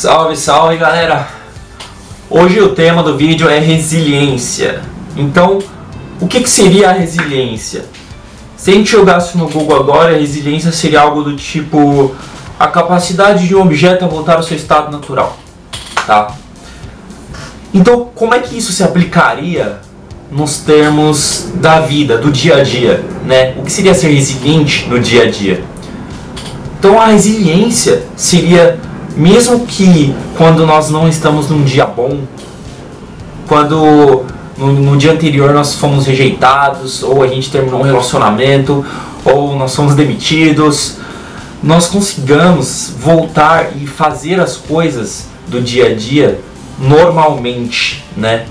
Salve, salve galera! Hoje o tema do vídeo é resiliência. Então, o que, que seria a resiliência? Se a gente jogasse no Google agora, a resiliência seria algo do tipo a capacidade de um objeto a voltar ao seu estado natural. Tá? Então, como é que isso se aplicaria nos termos da vida, do dia a dia? Né? O que seria ser resiliente no dia a dia? Então, a resiliência seria mesmo que quando nós não estamos num dia bom, quando no, no, dia anterior nós fomos rejeitados, ou a gente terminou um relacionamento, ou nós fomos demitidos, nós consigamos voltar e fazer as coisas do dia a dia normalmente, né?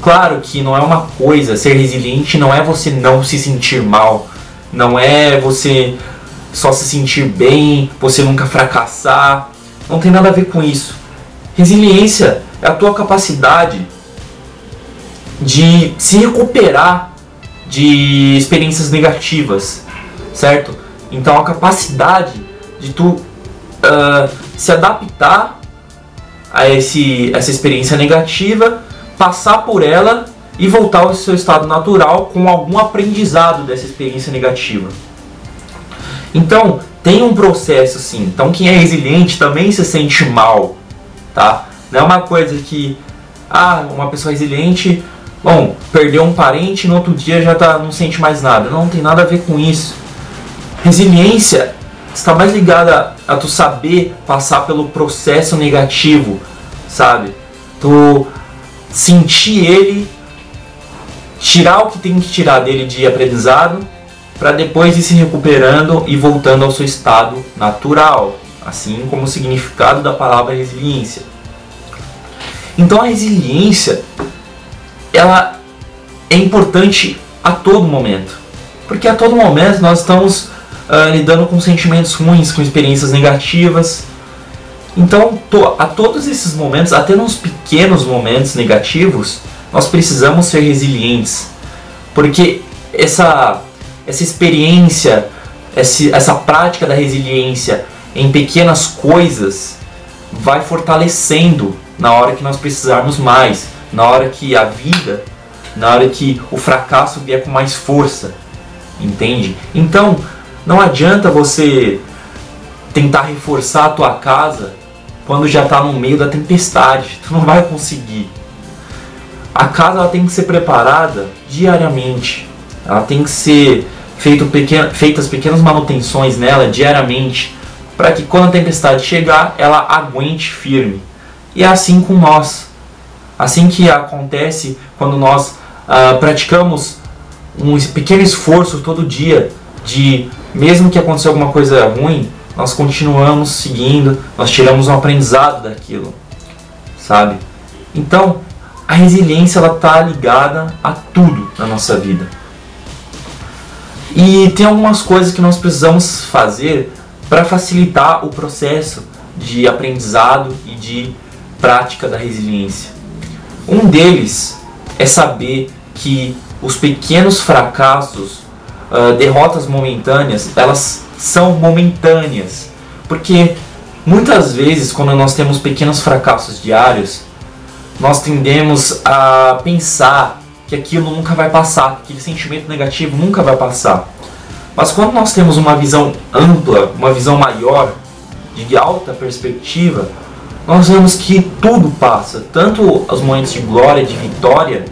Claro que não é uma coisa, ser resiliente não é você não se sentir mal, não é você só se sentir bem, você nunca fracassar, não tem nada a ver com isso. Resiliência é a tua capacidade de se recuperar de experiências negativas, certo? Então a capacidade de tu uh, se adaptar a esse, essa experiência negativa, passar por ela e voltar ao seu estado natural com algum aprendizado dessa experiência negativa. Então, tem um processo sim. Então quem é resiliente também se sente mal, tá? Não é uma coisa que ah, uma pessoa resiliente, bom, perdeu um parente, no outro dia já tá, não sente mais nada. Não, não tem nada a ver com isso. Resiliência está mais ligada a tu saber passar pelo processo negativo, sabe? Tu sentir ele, tirar o que tem que tirar dele de aprendizado para depois ir se recuperando e voltando ao seu estado natural, assim como o significado da palavra resiliência. Então a resiliência ela é importante a todo momento, porque a todo momento nós estamos uh, lidando com sentimentos ruins, com experiências negativas. Então, to, a todos esses momentos, até nos pequenos momentos negativos, nós precisamos ser resilientes, porque essa essa experiência, essa prática da resiliência em pequenas coisas vai fortalecendo na hora que nós precisarmos mais, na hora que a vida, na hora que o fracasso vier com mais força, entende? Então, não adianta você tentar reforçar a tua casa quando já está no meio da tempestade, tu não vai conseguir. A casa ela tem que ser preparada diariamente, ela tem que ser feito feitas pequenas manutenções nela diariamente, para que quando a tempestade chegar, ela aguente firme. E é assim com nós. Assim que acontece quando nós uh, praticamos um pequeno esforço todo dia de, mesmo que aconteça alguma coisa ruim, nós continuamos seguindo, nós tiramos um aprendizado daquilo, sabe? Então, a resiliência ela está ligada a tudo na nossa vida. E tem algumas coisas que nós precisamos fazer para facilitar o processo de aprendizado e de prática da resiliência. Um deles é saber que os pequenos fracassos, uh, derrotas momentâneas, elas são momentâneas. Porque muitas vezes, quando nós temos pequenos fracassos diários, nós tendemos a pensar que aquilo nunca vai passar, aquele sentimento negativo nunca vai passar. Mas quando nós temos uma visão ampla, uma visão maior, de alta perspectiva, nós vemos que tudo passa, tanto os momentos de glória, de vitória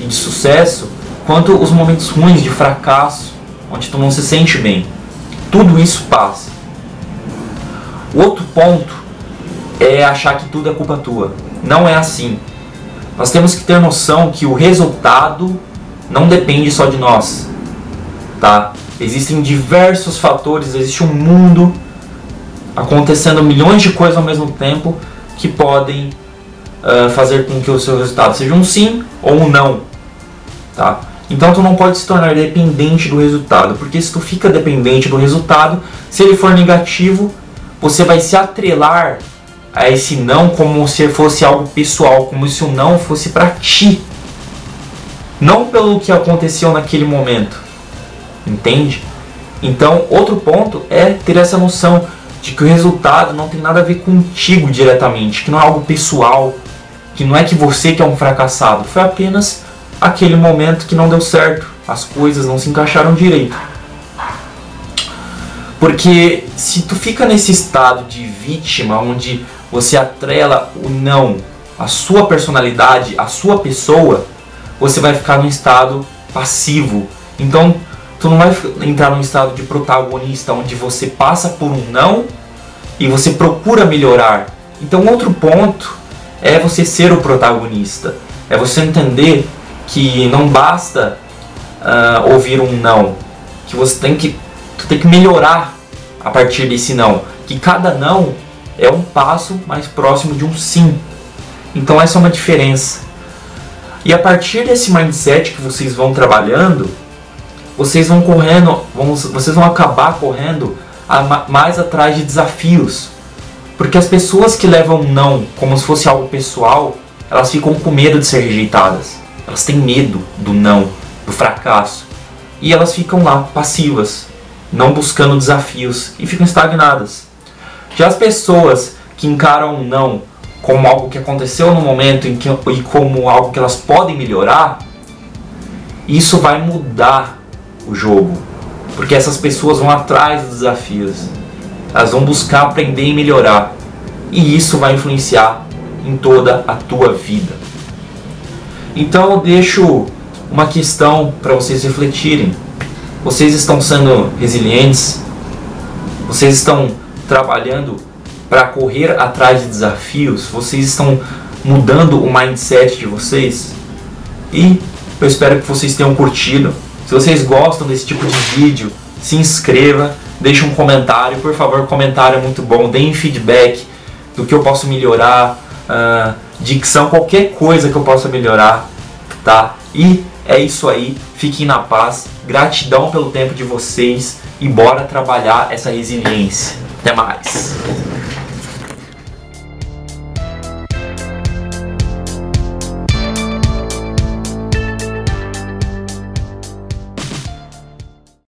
e de sucesso, quanto os momentos ruins de fracasso, onde tu não se sente bem. Tudo isso passa. O outro ponto é achar que tudo é culpa tua. Não é assim. Nós temos que ter noção que o resultado não depende só de nós, tá? Existem diversos fatores, existe um mundo acontecendo milhões de coisas ao mesmo tempo que podem uh, fazer com que o seu resultado seja um sim ou um não, tá? Então tu não pode se tornar dependente do resultado, porque se tu fica dependente do resultado, se ele for negativo, você vai se atrelar a esse não como se fosse algo pessoal, como se o não fosse para ti. Não pelo que aconteceu naquele momento. Entende? Então, outro ponto é ter essa noção de que o resultado não tem nada a ver contigo diretamente, que não é algo pessoal, que não é que você que é um fracassado, foi apenas aquele momento que não deu certo, as coisas não se encaixaram direito. Porque se tu fica nesse estado de vítima, onde você atrela o não, a sua personalidade, a sua pessoa, você vai ficar num estado passivo. Então, tu não vai entrar num estado de protagonista, onde você passa por um não e você procura melhorar. Então, outro ponto é você ser o protagonista. É você entender que não basta uh, ouvir um não, que você tem que, tem que melhorar a partir desse não. Que cada não é um passo mais próximo de um sim. Então essa é uma diferença. E a partir desse mindset que vocês vão trabalhando, vocês vão correndo, vão, vocês vão acabar correndo a, mais atrás de desafios. Porque as pessoas que levam não como se fosse algo pessoal, elas ficam com medo de ser rejeitadas. Elas têm medo do não, do fracasso. E elas ficam lá passivas, não buscando desafios e ficam estagnadas. Já as pessoas que encaram não como algo que aconteceu no momento que, e como algo que elas podem melhorar, isso vai mudar o jogo. Porque essas pessoas vão atrás dos desafios. Elas vão buscar aprender e melhorar. E isso vai influenciar em toda a tua vida. Então eu deixo uma questão para vocês refletirem. Vocês estão sendo resilientes? Vocês estão trabalhando para correr atrás de desafios? Vocês estão mudando o mindset de vocês? E eu espero que vocês tenham curtido. Se vocês gostam desse tipo de vídeo, se inscreva, deixe um comentário, por favor, comentário é muito bom, deem feedback do que eu posso melhorar, uh, dicção, qualquer coisa que eu possa melhorar, tá? E é isso aí, fiquem na paz, gratidão pelo tempo de vocês e bora trabalhar essa resiliência. Até mais!